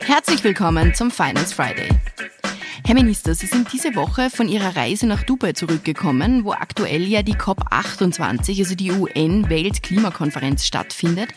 Herzlich willkommen zum Finance Friday. Herr Minister, Sie sind diese Woche von Ihrer Reise nach Dubai zurückgekommen, wo aktuell ja die COP28, also die UN-Weltklimakonferenz stattfindet.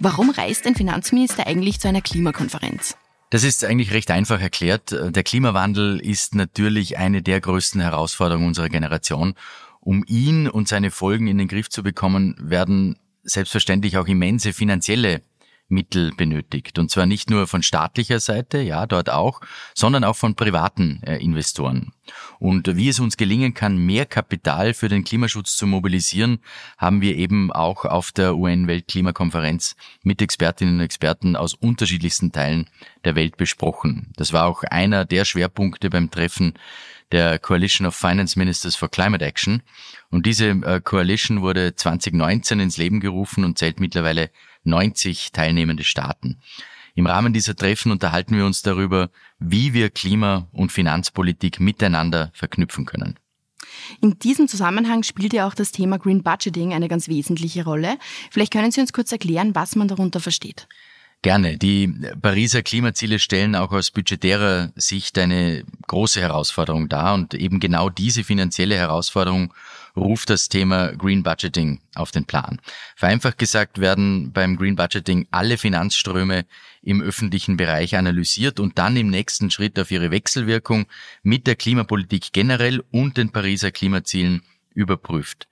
Warum reist ein Finanzminister eigentlich zu einer Klimakonferenz? Das ist eigentlich recht einfach erklärt. Der Klimawandel ist natürlich eine der größten Herausforderungen unserer Generation. Um ihn und seine Folgen in den Griff zu bekommen, werden selbstverständlich auch immense finanzielle Mittel benötigt. Und zwar nicht nur von staatlicher Seite, ja, dort auch, sondern auch von privaten äh, Investoren. Und wie es uns gelingen kann, mehr Kapital für den Klimaschutz zu mobilisieren, haben wir eben auch auf der UN-Weltklimakonferenz mit Expertinnen und Experten aus unterschiedlichsten Teilen der Welt besprochen. Das war auch einer der Schwerpunkte beim Treffen der Coalition of Finance Ministers for Climate Action. Und diese äh, Coalition wurde 2019 ins Leben gerufen und zählt mittlerweile 90 teilnehmende Staaten. Im Rahmen dieser Treffen unterhalten wir uns darüber, wie wir Klima- und Finanzpolitik miteinander verknüpfen können. In diesem Zusammenhang spielt ja auch das Thema Green Budgeting eine ganz wesentliche Rolle. Vielleicht können Sie uns kurz erklären, was man darunter versteht. Gerne. Die Pariser Klimaziele stellen auch aus budgetärer Sicht eine große Herausforderung dar und eben genau diese finanzielle Herausforderung ruft das Thema Green Budgeting auf den Plan. Vereinfacht gesagt werden beim Green Budgeting alle Finanzströme im öffentlichen Bereich analysiert und dann im nächsten Schritt auf ihre Wechselwirkung mit der Klimapolitik generell und den Pariser Klimazielen überprüft.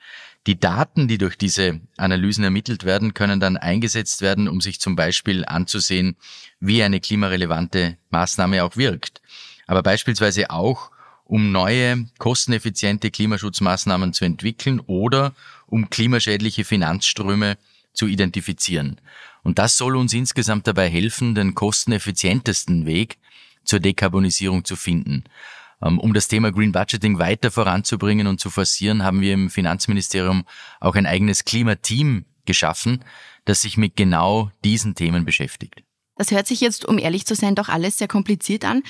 Die Daten, die durch diese Analysen ermittelt werden, können dann eingesetzt werden, um sich zum Beispiel anzusehen, wie eine klimarelevante Maßnahme auch wirkt. Aber beispielsweise auch, um neue, kosteneffiziente Klimaschutzmaßnahmen zu entwickeln oder um klimaschädliche Finanzströme zu identifizieren. Und das soll uns insgesamt dabei helfen, den kosteneffizientesten Weg zur Dekarbonisierung zu finden. Ähm, um das Thema Green Budgeting weiter voranzubringen und zu forcieren, haben wir im Finanzministerium auch ein eigenes Klimateam geschaffen, das sich mit genau diesen Themen beschäftigt. Das hört sich jetzt, um ehrlich zu sein, doch alles sehr kompliziert an.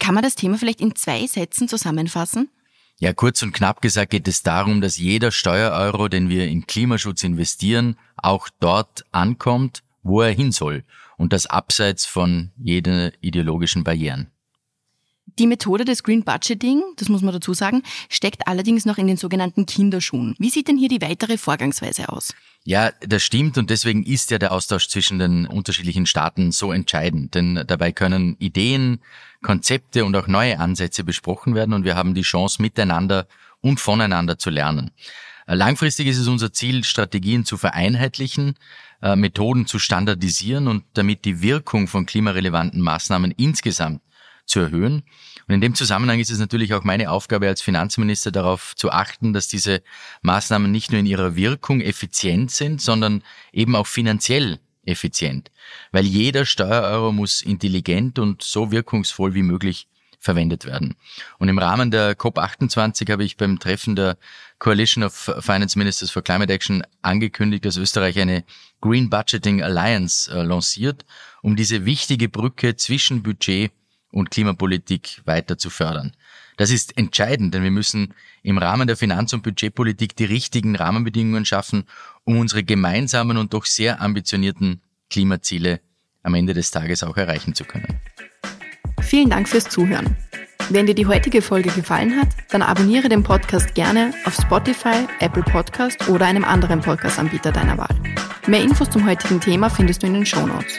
Kann man das Thema vielleicht in zwei Sätzen zusammenfassen? Ja, kurz und knapp gesagt geht es darum, dass jeder Steuereuro, den wir in Klimaschutz investieren, auch dort ankommt, wo er hin soll. Und das abseits von jeder ideologischen Barrieren. Die Methode des Green Budgeting, das muss man dazu sagen, steckt allerdings noch in den sogenannten Kinderschuhen. Wie sieht denn hier die weitere Vorgangsweise aus? Ja, das stimmt und deswegen ist ja der Austausch zwischen den unterschiedlichen Staaten so entscheidend, denn dabei können Ideen, Konzepte und auch neue Ansätze besprochen werden und wir haben die Chance miteinander und voneinander zu lernen. Langfristig ist es unser Ziel, Strategien zu vereinheitlichen, äh, Methoden zu standardisieren und damit die Wirkung von klimarelevanten Maßnahmen insgesamt zu erhöhen. Und in dem Zusammenhang ist es natürlich auch meine Aufgabe als Finanzminister darauf zu achten, dass diese Maßnahmen nicht nur in ihrer Wirkung effizient sind, sondern eben auch finanziell effizient. Weil jeder Steuereuro muss intelligent und so wirkungsvoll wie möglich verwendet werden. Und im Rahmen der COP28 habe ich beim Treffen der Coalition of Finance Ministers for Climate Action angekündigt, dass Österreich eine Green Budgeting Alliance äh, lanciert, um diese wichtige Brücke zwischen Budget und Klimapolitik weiter zu fördern. Das ist entscheidend, denn wir müssen im Rahmen der Finanz- und Budgetpolitik die richtigen Rahmenbedingungen schaffen, um unsere gemeinsamen und doch sehr ambitionierten Klimaziele am Ende des Tages auch erreichen zu können. Vielen Dank fürs Zuhören. Wenn dir die heutige Folge gefallen hat, dann abonniere den Podcast gerne auf Spotify, Apple Podcast oder einem anderen Podcast-Anbieter deiner Wahl. Mehr Infos zum heutigen Thema findest du in den Show Notes.